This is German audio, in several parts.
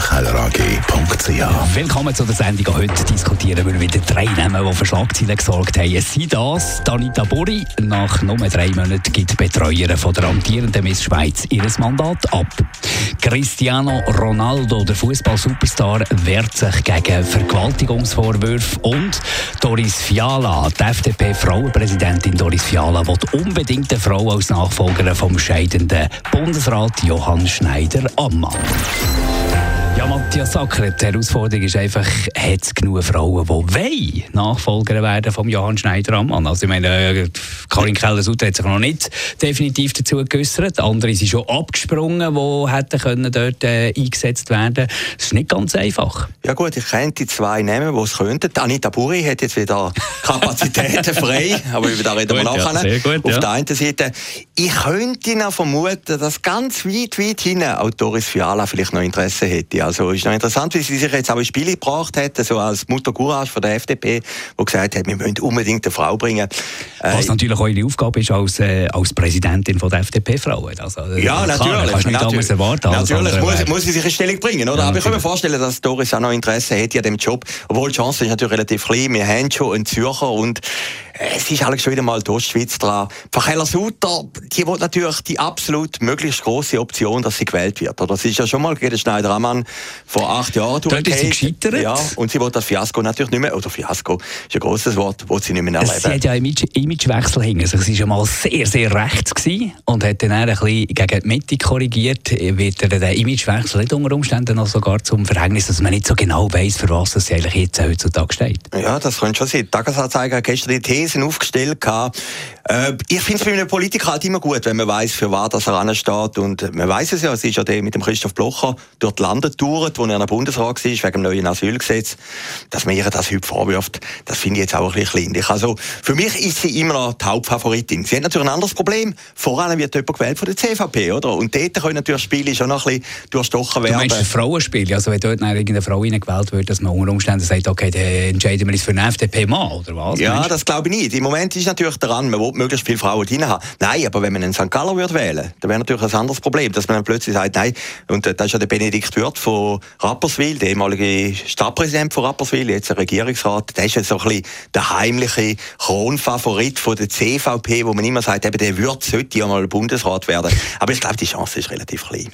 ihkellerag.ch. Willkommen zu der Sendung. Heute diskutieren wir wieder drei Namen, die für Schlagzeilen gesorgt haben. Es sind das Danita Buri. Nach nur drei Monaten gibt die Betreuerin von der amtierenden Miss Schweiz ihr Mandat ab. Cristiano Ronaldo, der Fußball-Superstar, wehrt sich gegen Vergewaltigungsvorwürfe. Und Doris Fiala, die FDP-Frauenpräsidentin Doris Fiala, will unbedingt eine Frau als Nachfolgerin vom scheidenden Bundesrat Johann Schneider-Ammann. Ja, Matthias Sacker, die Herausforderung ist einfach, hat es genug Frauen, die wollen Nachfolger werden vom Johann Schneider am Mann? Also ich meine, äh, Karin Keller-Sutter hat sich noch nicht definitiv dazu geäußert. Andere sind schon abgesprungen, die hätten können dort äh, eingesetzt werden Das ist nicht ganz einfach. Ja gut, ich kenne die zwei nehmen, die es könnten. Anita Buri hat jetzt wieder Kapazitäten frei, aber über das reden wir nachher. Ja, gut, Auf ja. der einen Seite, ich könnte noch vermuten, dass ganz weit, weit hinten auch Doris Fiala vielleicht noch Interesse hätte. Also ist noch interessant, wie sie sich jetzt auch ins Spiel gebracht hat, so als Mutter Courage von der FDP, die gesagt hat, wir müssen unbedingt eine Frau bringen. Was äh, natürlich auch ihre Aufgabe ist als, äh, als Präsidentin von der FDP-Frauen. Also, äh, ja, klar, natürlich. Kannst nicht natürlich, erwarten. Natürlich muss, muss, sie sich in Stellung bringen, oder? Ja, Aber ich kann mir vorstellen, dass Doris auch noch Interesse hätte an dem Job. Obwohl die Chance ist natürlich relativ klein. Wir haben schon einen Zürcher und es ist eigentlich schon wieder mal die Ostschweiz dran. Frau Keller-Sutter, die will natürlich die absolut möglichst große Option, dass sie gewählt wird. Oder? Sie ist ja schon mal gegen Schneider-Ammann vor acht Jahren Dort ist sie gescheitert. Ja, und sie will das Fiasko natürlich nicht mehr, oder Fiasko ist ein grosses Wort, will sie nicht mehr erleben. Sie hat ja Image, Imagewechsel hinter sich. Sie war mal sehr, sehr rechts gewesen und hat dann ein bisschen gegen die Mitte korrigiert. Wird der Imagewechsel nicht unter Umständen noch sogar zum Verhängnis, dass man nicht so genau weiß, für was sie eigentlich jetzt heutzutage steht? Ja, das könnte schon sein. Die Tagesanzeiger hat gestern die Thesen aufgestellt. Äh, ich finde es bei einem Politiker halt immer gut, wenn man weiß, für was er ansteht. Und man weiß es ja, es ist ja der mit dem Christoph Blocher durch die Lande getourt, wo er in der Bundesrat war, wegen dem neuen Asylgesetz. Dass man ihr das heute vorwirft, das finde ich jetzt auch ein bisschen kleinlich. Also, für mich ist sie immer noch die Hauptfavoritin. Sie hat natürlich ein anderes Problem. Vor allem wird jemand gewählt von der CVP, oder? Und dort können natürlich Spiele schon noch ein bisschen durchstochen werden. Du meinst Frauenspiele? Also, wenn dort irgendeine Frau gewählt wird, dass man unter Umständen sagt, okay, dann entscheiden wir uns für eine FDP-Mann, oder was? Ja, das glaube ich nicht. Im Moment ist natürlich daran, man will möglichst viele Frauen drin haben. Nein, aber wenn man einen St. Galler würde wählen, dann wäre natürlich ein anderes Problem, dass man dann plötzlich sagt, nein, und äh, das ist ja der Benedikt Wirth von Rapperswil, der ehemalige Stadtpräsident von Rapperswil, jetzt ein Regierungsrat, der ist ja so ein bisschen der heimliche Kronfavorit von der CVP, wo man immer sagt, eben, der Wirth sollte ja mal Bundesrat werden. Aber ich glaube, die Chance ist relativ klein.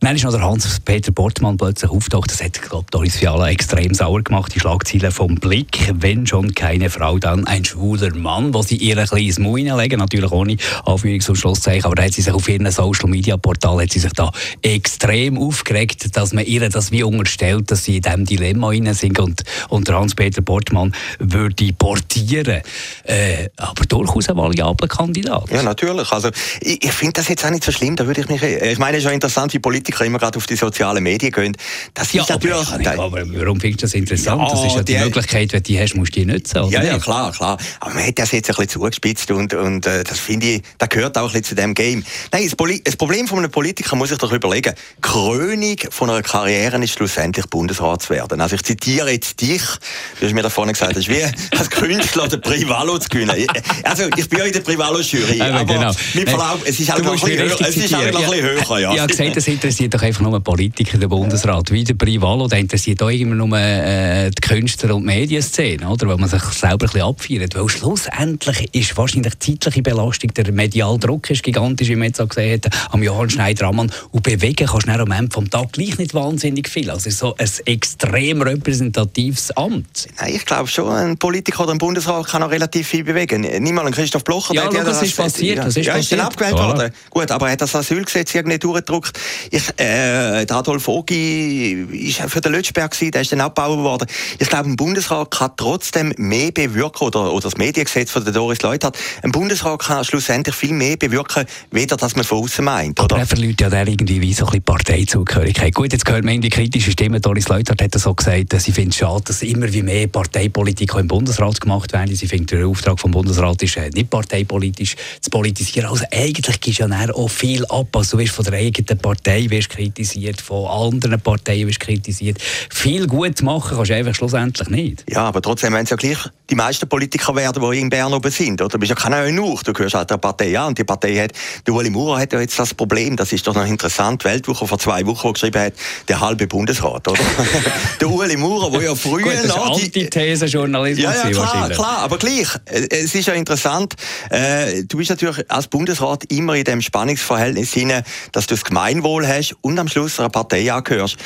Nein, ist noch der Hans-Peter Bortmann plötzlich auftaucht. Das hat, glaube Doris Fiala extrem sauer gemacht, die Schlagzeilen vom Blick. Wenn schon keine Frau, dann ein schwuler Mann, wo sie ihr ein kleines Mund legen, natürlich ohne Anführungs- und Schlusszeichen, aber da hat sie sich auf ihrem Social-Media-Portal hat sie sich da extrem aufgeregt, dass man ihr das wie unterstellt, dass sie in diesem Dilemma rein sind und, und Hans-Peter Portmann würde portieren. Äh, aber durchaus ein variabler Kandidat. Ja, natürlich. Also, ich, ich finde das jetzt auch nicht so schlimm. Da würde ich mich, ich meine, es ist schon interessant, wie Politiker immer gerade auf die sozialen Medien gehen. Das ja, ist natürlich, aber, nicht, aber warum findest du das interessant? Ja, das ist ja die, die Möglichkeit, wenn du die hast, musst du die nutzen. Ja, ja, klar, klar. Aber man hat das jetzt ein bisschen zugespitzt und, und äh, das finde ich, das gehört auch ein bisschen zu dem Game. Nein, das, Poli das Problem von einem Politiker muss ich doch überlegen. Die Krönung von einer Karriere ist schlussendlich Bundesrat zu werden. Also ich zitiere jetzt dich, du hast mir da vorne gesagt, das ist wie als Künstler den Privalo zu gewinnen. Also ich bin ja in der Privalo-Jury, aber genau. mit Verlaub, es ist halt noch ein bisschen höher. Es ist halt noch ein bisschen höher, ja. Ja, gesagt, das interessiert doch einfach nur Politiker, der Bundesrat. Wie der Privalo, der interessiert auch immer nur äh, die Künstler und die Medienszene, oder? Weil man sich selber ein bisschen abfeiert. Weil schlussendlich ist wahrscheinlich die zeitliche Belastung, der mediale Druck ist gigantisch, wie man jetzt auch gesehen hat, am Johann Schneider-Ammann. Und bewegen kannst du am Ende vom Tag gleich nicht wahnsinnig viel. Also so ein extrem repräsentatives Amt. Nein, ich glaube schon, ein Politiker oder ein Bundesrat kann auch relativ viel bewegen. Nicht mal ein Christoph Blocher. Ja, der, das ist passiert. Das ist ja, passiert. ist abgewählt voilà. worden. Gut, aber er hat das Asylgesetz irgendwie durchgedrückt. Ich, äh, der Adolf Ogi war für den Lötschberg, der ist dann abgebaut worden. Ich glaube, ein Bundesrat kann trotzdem mehr bewirken, oder, oder das Mediengesetz von der Doris Leuthardt, ein Bundesrat kann schlussendlich viel mehr bewirken, weder dass man von außen meint. Oder? Aber er verliert ja dann irgendwie wie so ein bisschen Parteizugehörigkeit. Gut, jetzt gehört man in die kritische Stimme, Doris Leuthardt hat so gesagt, sie findet es schade, dass immer wie mehr Parteipolitik im Bundesrat gemacht werden. Sie findet, der Auftrag vom Bundesrat ist äh, nicht parteipolitisch zu politisieren. Also eigentlich gibst du ja auch viel ab. Also du wirst von der eigenen Partei wirst kritisiert, von anderen Parteien wirst kritisiert. Viel gut machen kannst du einfach schlussendlich nicht. Ja, aber trotzdem, wenn es ja gleich die meisten Politiker werden, die in Bern oben sind, oder? Du bist ja keiner Eunuch, du gehörst halt der Partei an und die Partei hat, der Ueli Maurer hat ja jetzt das Problem, das ist doch noch interessant, Weltwoche vor zwei Wochen, wo geschrieben hat, der halbe Bundesrat, oder? der Ueli Maurer, der ja früher Gut, das noch... Antithese-Journalismus ja, ja, klar, klar, aber gleich, äh, es ist ja interessant, äh, du bist natürlich als Bundesrat immer in dem Spannungsverhältnis hinein, dass du das Gemeinwohl hast und am Schluss einer Partei angehörst.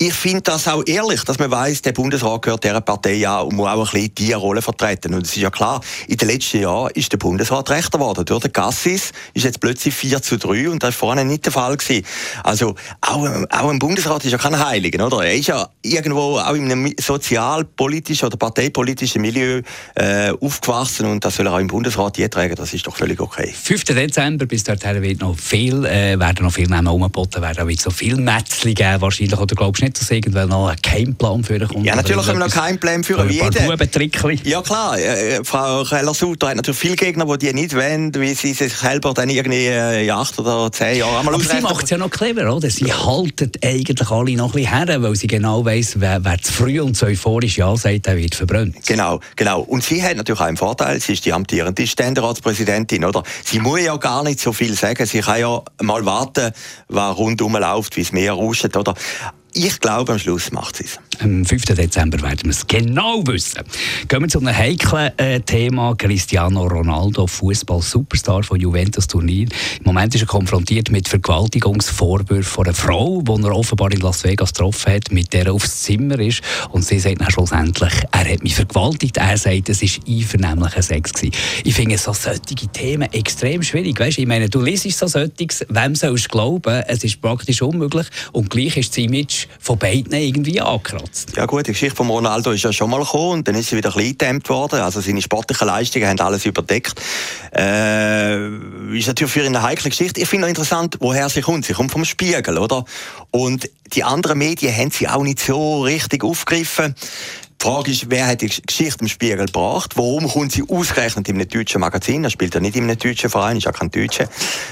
Ich finde das auch ehrlich, dass man weiß, der Bundesrat gehört dieser Partei an und muss auch ein bisschen diese Rolle vertreten. Und es ist ja klar, in den letzten Jahren ist der Bundesrat rechter geworden. Durch den Gassis ist jetzt plötzlich 4 zu 3 und das war vorher nicht der Fall gewesen. Also, auch, auch ein Bundesrat ist ja kein Heiliger, oder? Er ist ja irgendwo auch in einem sozialpolitischen oder parteipolitischen Milieu äh, aufgewachsen und das soll er auch im Bundesrat je tragen. Das ist doch völlig okay. 5. Dezember, bis dorthin wird noch viel, äh, werden noch viel Namen umgeboten werden, wird so viel Mätzli geben wahrscheinlich, oder glaubst du nicht, dass irgendwann noch ein Keimplan für kommt? Ja, natürlich können wir noch keinen Plan für jeden. Ja klar, äh, Frau Keller-Sutter hat natürlich viele Gegner, die die nicht wollen, wie sie sich selber dann irgendwie äh, acht oder zehn Jahre einmal Aber sie macht es ja noch clever, oder? Sie halten eigentlich alle noch ein bisschen her, weil sie genau weiss, wer, wer zu früh und zu euphorisch Ja sagt, der wird verbrannt. Genau, genau. Und sie hat natürlich auch einen Vorteil, sie ist die amtierende Ständeratspräsidentin, oder? Sie muss ja gar nicht so viel sagen, sie kann ja mal warten, was rundum läuft, wie es Meer rauscht, oder? Ich glaube, am Schluss macht es. Am 5. Dezember werden wir es genau wissen. Gehen wir zu einem heiklen äh, Thema. Cristiano Ronaldo, Fußball-Superstar von Juventus-Turnier. Im Moment ist er konfrontiert mit Vergewaltigungsvorwürfen von einer Frau, die er offenbar in Las Vegas getroffen hat, mit der er aufs Zimmer ist. Und sie sagt dann schlussendlich, er hat mich vergewaltigt. Er sagt, es war einvernehmlicher Sex. Gewesen. Ich finde so solche Themen extrem schwierig. Weißt, ich meine, du liest so solches, wem sollst du glauben? Es ist praktisch unmöglich. Und gleich ist das Image von beiden irgendwie angekratzt gekratzt. Ja gut, die Geschichte von Ronaldo ist ja schon mal gekommen und dann ist sie wieder ein bisschen worden. Also seine sportlichen Leistungen haben alles überdeckt. Äh, ist natürlich für ihn eine heikle Geschichte. Ich finde auch interessant, woher sie kommt. Sie kommt vom Spiegel, oder? Und die anderen Medien haben sie auch nicht so richtig aufgegriffen. Die Frage ist, wer hat die Geschichte im Spiegel gebracht? Warum kommt sie ausgerechnet in einem deutschen Magazin? Er spielt ja nicht in einem deutschen Verein, ist ja kein Deutscher.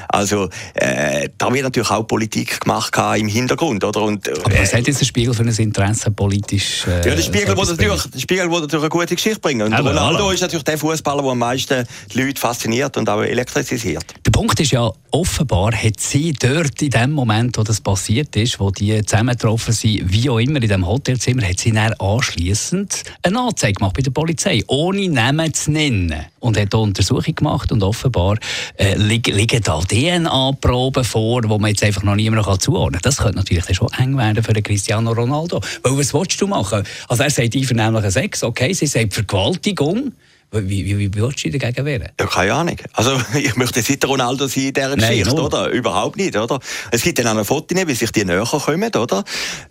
Also, äh, da wird natürlich auch Politik gemacht im Hintergrund, oder? Und, äh, Aber was hat jetzt der Spiegel für ein Interesse politisch? Äh, ja, der Spiegel, will natürlich, der Spiegel will natürlich eine gute Geschichte bringen. Und Aber Ronaldo ist natürlich der Fußballer, der am meisten die Leute fasziniert und auch elektrisiert. Der Punkt ist ja, offenbar hat sie dort in dem Moment, wo das passiert ist, wo die zusammengetroffen sind, wie auch immer in dem Hotelzimmer, hat sie dann anschließend anschliessend eine Anzeige gemacht bei der Polizei, ohne Namen zu nennen. Und hat eine Untersuchung gemacht und offenbar äh, liegen da DNA-Proben vor, die man jetzt einfach noch niemand zuordnen kann. Das könnte natürlich schon eng werden für Cristiano Ronaldo. Weil was willst du machen? Also er sagt einvernehmlichen Sex, okay, sie sagt Vergewaltigung. Wie, wie, wie würdest du dagegen wehren? Ja, keine Ahnung. Also, ich möchte jetzt nicht der Ronaldo sein in dieser Nein, Geschichte, oder? Überhaupt nicht, oder? Es gibt dann auch ein Foto, wie sich die näher kommen, oder?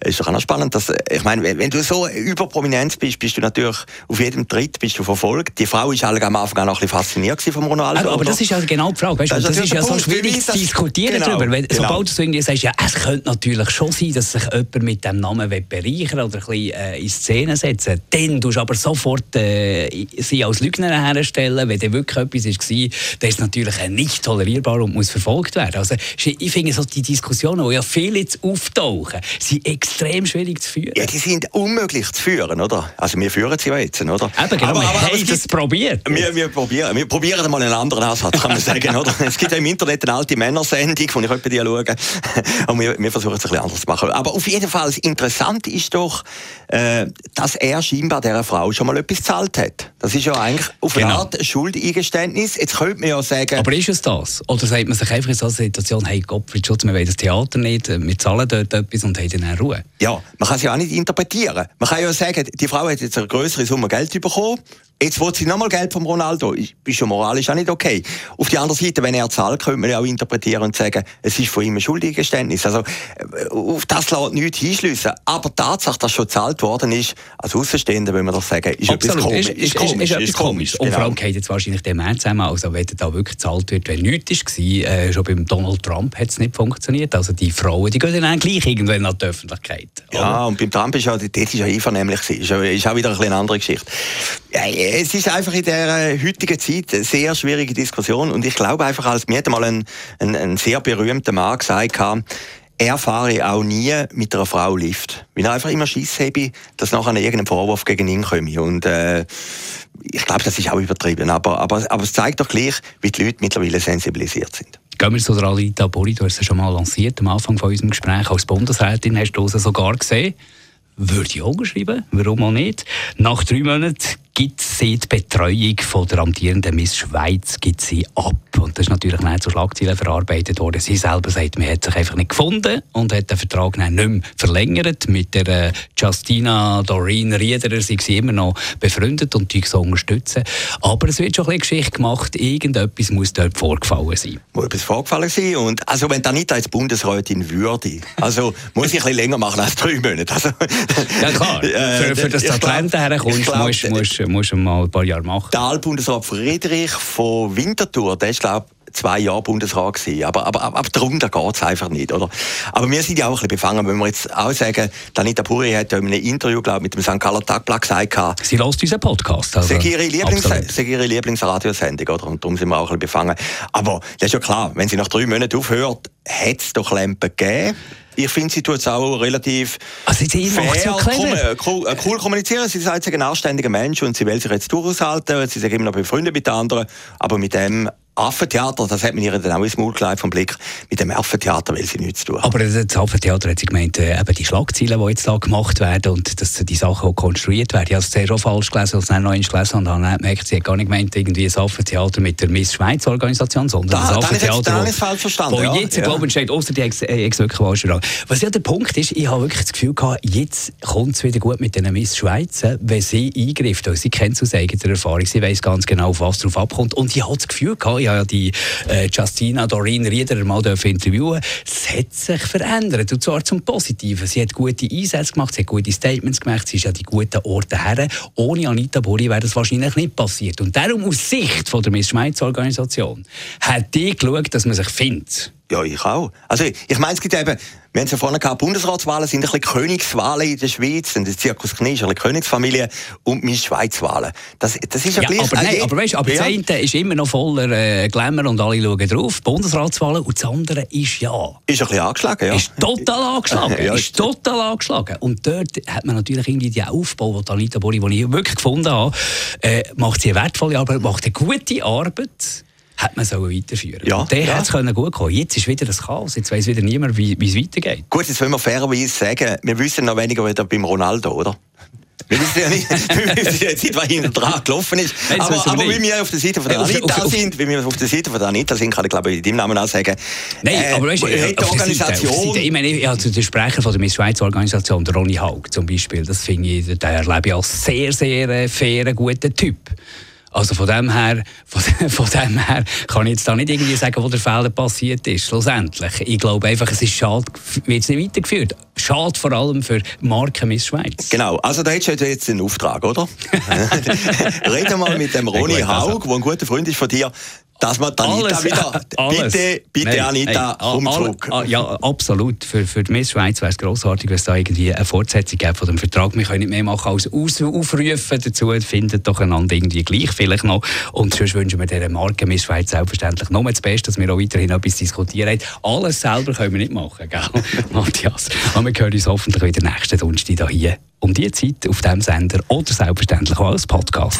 Ist doch auch noch spannend, dass, ich meine, wenn du so überprominent bist, bist du natürlich auf jedem Tritt bist du verfolgt. Die Frau ist am Anfang auch noch ein bisschen fasziniert vom Ronaldo. Aber, aber das ist ja genau die Frage, weißt du? Das, das ist, ja so schwierig zu diskutieren genau, darüber. Wenn, genau. Sobald du so irgendwie sagst, ja, es könnte natürlich schon sein, dass sich jemand mit dem Namen bereichern oder ein bisschen äh, in Szene setzen dann tust du aber sofort äh, sie als Lügner herstellen. Wenn da wirklich etwas war, dann ist es natürlich nicht tolerierbar und muss verfolgt werden. Also, ich finde, so die Diskussionen, die ja viele jetzt auftauchen, sind extrem schwierig zu führen. Ja, die sind unmöglich zu führen, oder? Also wir führen sie ja jetzt, oder? Eben, genau, aber, wir aber, haben es probiert. Wir, wir, probieren, wir probieren mal einen anderen Ansatz, kann man sagen, oder? Es gibt ja im Internet eine alte Männersendung, die ich heute die schaue. Und wir, wir versuchen es ein bisschen anders zu machen. Aber auf jeden Fall, das Interessante ist doch, äh, dass er scheinbar dieser Frau schon mal etwas gezahlt hat. Das ist ja eigentlich auf genau. Art Schuldeingeständnis. Jetzt könnte man ja sagen... Aber ist es das? Oder sagt man sich einfach in so einer Situation, hey Gottfried Schutz, wir wollen das Theater nicht, wir zahlen dort etwas und haben dann Ruhe? Ja, man kann es ja auch nicht interpretieren. Man kann ja sagen, die Frau hat jetzt eine größere Summe Geld bekommen, Jetzt will sie nochmal Geld vom Ronaldo. Ist schon moralisch auch nicht okay. Auf die andere Seite, wenn er zahlt, könnte man ja auch interpretieren und sagen, es ist von ihm ein Schuldiggeständnis. Also, äh, auf das lässt nichts hinschliessen. Aber die Tatsache, dass schon gezahlt worden ist, als Außenstehender, wenn man das sagen, ist Absolut. etwas komisch. Ist, ist, ist, ist etwas komisch. Und vor allem geht jetzt wahrscheinlich der März zusammen, also wenn da wirklich gezahlt wird, wenn nichts war, äh, schon beim Donald Trump hat es nicht funktioniert. Also die Frauen, die gehen dann gleich irgendwann an die Öffentlichkeit. Ja, und beim Trump ist ja, das ist ja einvernehmlich Ist, ist auch wieder ein eine andere Geschichte. Es ist einfach in der äh, heutigen Zeit eine sehr schwierige Diskussion und ich glaube einfach, als mir hat ein, ein, ein sehr berühmter Mann gesagt, er fahre auch nie mit einer Frau Lift. Weil er einfach immer Schiss habe, dass nachher irgendein Vorwurf gegen ihn komme. Und äh, ich glaube, das ist auch übertrieben. Aber, aber, aber es zeigt doch gleich, wie die Leute mittlerweile sensibilisiert sind. Gehen wir zu der Alita Bori, du hast es schon mal lanciert am Anfang von unserem Gespräch. Als Bundesrätin hast du es sogar gesehen. Würde ich auch schreiben, warum auch nicht. Nach drei Monaten gibt sie die Betreuung von der amtierenden Miss Schweiz gibt sie ab. Und das ist natürlich nicht zu Schlagzeilen verarbeitet worden. Sie selber sagt, man hat sich einfach nicht gefunden und hat den Vertrag nicht mehr verlängert. Mit der äh, Justina Doreen Riederer sind sie immer noch befreundet und die so unterstützen. Aber es wird schon ein bisschen Geschichte gemacht. Irgendetwas muss dort vorgefallen sein. Muss etwas vorgefallen sein. Und also wenn Anita als Bundesrätin würde, also muss ich ein bisschen länger machen als drei Monate. Also, ja klar, für, für das Atlanta herkommst, musst du mal ein paar Jahre machen. Der Altbundesrat Friedrich von Winterthur, der ist glaube zwei Jahre Bundesrat gewesen. Aber, aber, aber, aber darunter geht es einfach nicht, oder? Aber wir sind ja auch ein bisschen befangen, wenn wir jetzt auch sagen, Danita Puri hat ja in einem Interview, glaube mit dem St. Galler Tagblatt gesagt, sie lässt unseren Podcast. Also, sie ihre, Lieblings ihre Lieblingsradiosendung, oder? Und darum sind wir auch ein bisschen befangen. Aber das ist ja klar, wenn sie nach drei Monaten aufhört, hat es doch Lampen gegeben. Ich finde, sie tut es auch relativ also sie fair, so cool, cool, äh, cool, kommunizieren. Sie sagt, sie ist ein anständiger Mensch und sie will sich jetzt durchhalten. Sie ist immer noch befreundet mit anderen. Aber mit dem Affentheater, das hat man ihr dann auch ins Maul gelegt vom Blick, mit dem Affentheater will sie nichts tun. Aber das Affentheater hat sie gemeint, äh, eben die Schlagzeilen, die jetzt da gemacht werden und dass die Sachen auch konstruiert werden. Ich habe es sehr auch falsch gelesen, als ich noch eins gelesen und habe gemerkt, sie hat gar nicht gemeint, irgendwie ein Affentheater mit der Miss Schweiz Organisation, sondern da, ein Affentheater, das falsch verstanden. Wo ja, jetzt, ja. glaube ich, steht, außer die ex, äh, ex wirklich falsch Was ja der Punkt ist, ich habe wirklich das Gefühl gehabt, jetzt kommt es wieder gut mit den Miss Schweiz, äh, wenn sie eingreift. Sie kennt es aus eigener Erfahrung, sie weiß ganz genau, auf was drauf abkommt. Und ich habe das Gefühl gehabt, ich habe ja die äh, Justina Doreen Rieder mal interviewen Es hat sich verändert, und zwar zum Positiven. Sie hat gute Einsätze gemacht, sie hat gute Statements gemacht, sie ist an die guten Orte her. Ohne Anita Buri wäre das wahrscheinlich nicht passiert. Und darum aus Sicht von der Miss Schweiz Organisation hat die geschaut, dass man sich findet. Ja, ich auch. Also, ich meine, es gibt eben, wir haben es ja vorhin gehabt, Bundesratswahlen sind ein bisschen Königswahlen in der Schweiz, und der Zirkus Knie ist eine Königsfamilie und meine Schweizwahlen. Das, das ist ja, ja gleich. Aber, nein, aber weißt, aber ja. das eine ist immer noch voller äh, Glamour und alle schauen drauf, Bundesratswahlen, und das andere ist ja. Ist ein bisschen angeschlagen, ja. Ist total angeschlagen, ja, ist total angeschlagen. Und dort hat man natürlich irgendwie die Aufbau, die Anita Bori, die ich wirklich gefunden habe, äh, macht sie eine wertvolle Arbeit, macht eine gute Arbeit, hat man so weiterführen ja, Und der ja. hat es gut kommen. Jetzt ist wieder das Chaos. Jetzt weiß wieder niemand, wie es weitergeht. Gut, jetzt wollen wir fairerweise sagen, wir wissen noch weniger wieder beim Ronaldo, oder? Wir wissen ja nicht, wir wissen jetzt nicht, was hinter dran gelaufen ist. aber, aber wie wir auf der Seite von der Anita auf, auf, sind, wie wir auf der Seite von der Anita sind, kann ich glaube ich in deinem Namen auch sagen. Nein, äh, aber weißt du, die Organisation. Seite, Seite, ich meine, ich, also der Sprecher von der Miss Schweiz Organisation, der Ronny Haug zum Beispiel, das finde ich, der erlebe ich als sehr, sehr äh, fairen, guten Typ. Also von dem her, von, von, dem her kann ich jetzt da nicht irgendwie sagen, wo der Fehler passiert ist, schlussendlich. Ich glaube einfach, es ist schade, wird es nicht weitergeführt. Schade vor allem für Marken Miss Schweiz. Genau, also da hättest du jetzt den Auftrag, oder? Reden mal mit dem Ronny Haug, der ein guter Freund ist von dir dass man Anita wieder. Alles. Bitte, bitte nein, Anita, nein, komm zurück. Ja, absolut. Für, für die Miss Schweiz wäre es grossartig, wenn es da irgendwie eine Fortsetzung gäbe von dem Vertrag. Wir können nicht mehr machen als aus aufrufen dazu. Findet doch einander irgendwie gleich vielleicht noch. Und sonst wünschen wir dieser Marke Miss Schweiz selbstverständlich nur das Beste, dass wir auch weiterhin etwas diskutieren. Alles selber können wir nicht machen, gell, Matthias? Aber wir hören uns hoffentlich wieder nächsten Donnerstag hier um die Zeit auf diesem Sender oder selbstverständlich auch als Podcast.